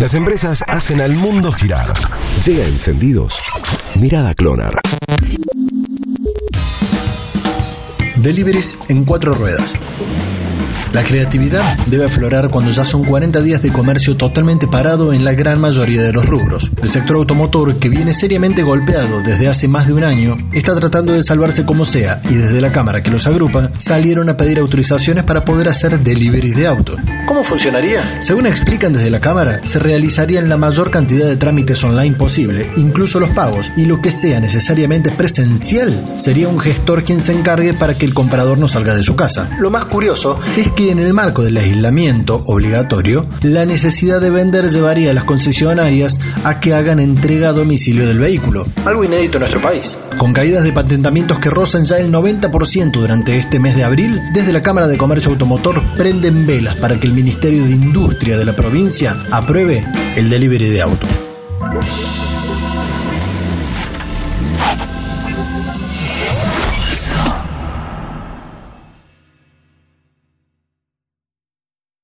Las empresas hacen al mundo girar. Llega encendidos. Mirada Clonar. Deliveries en cuatro ruedas. La creatividad debe aflorar cuando ya son 40 días de comercio totalmente parado en la gran mayoría de los rubros. El sector automotor, que viene seriamente golpeado desde hace más de un año, está tratando de salvarse como sea y desde la cámara que los agrupa salieron a pedir autorizaciones para poder hacer deliveries de auto. ¿Cómo funcionaría? Según explican desde la cámara, se realizarían la mayor cantidad de trámites online posible, incluso los pagos, y lo que sea necesariamente presencial sería un gestor quien se encargue para que el comprador no salga de su casa. Lo más curioso es que en el marco del aislamiento obligatorio, la necesidad de vender llevaría a las concesionarias a que hagan entrega a domicilio del vehículo, algo inédito en nuestro país. Con caídas de patentamientos que rozan ya el 90% durante este mes de abril, desde la Cámara de Comercio Automotor prenden velas para que el Ministerio de Industria de la provincia apruebe el delivery de autos.